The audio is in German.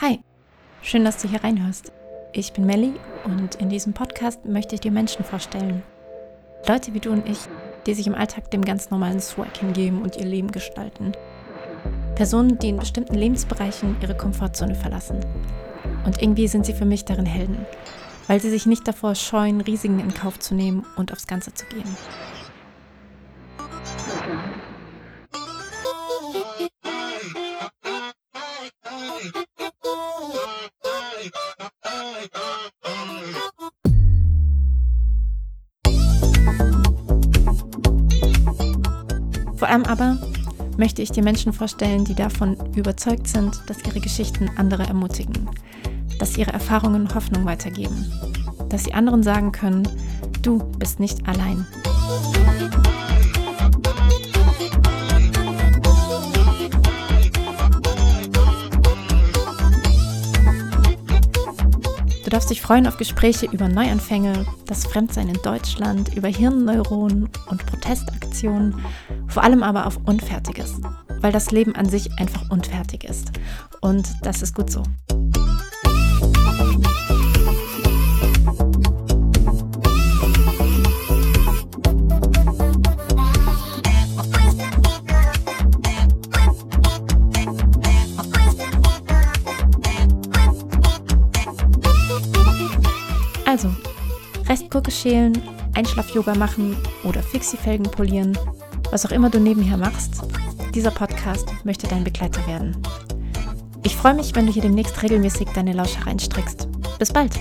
Hi, schön, dass du hier reinhörst. Ich bin Melly und in diesem Podcast möchte ich dir Menschen vorstellen. Leute wie du und ich, die sich im Alltag dem ganz normalen Swag hingeben und ihr Leben gestalten. Personen, die in bestimmten Lebensbereichen ihre Komfortzone verlassen. Und irgendwie sind sie für mich darin Helden, weil sie sich nicht davor scheuen, Risiken in Kauf zu nehmen und aufs Ganze zu gehen. Vor allem aber möchte ich dir Menschen vorstellen, die davon überzeugt sind, dass ihre Geschichten andere ermutigen, dass ihre Erfahrungen Hoffnung weitergeben, dass sie anderen sagen können, du bist nicht allein. Du darfst dich freuen auf Gespräche über Neuanfänge, das Fremdsein in Deutschland, über Hirnneuronen und Protestaktionen, vor allem aber auf Unfertiges, weil das Leben an sich einfach unfertig ist. Und das ist gut so. Also, Restgurke schälen, Einschlaf-Yoga machen oder Fixie-Felgen polieren, was auch immer du nebenher machst, dieser Podcast möchte dein Begleiter werden. Ich freue mich, wenn du hier demnächst regelmäßig deine Lausche reinstreckst. Bis bald!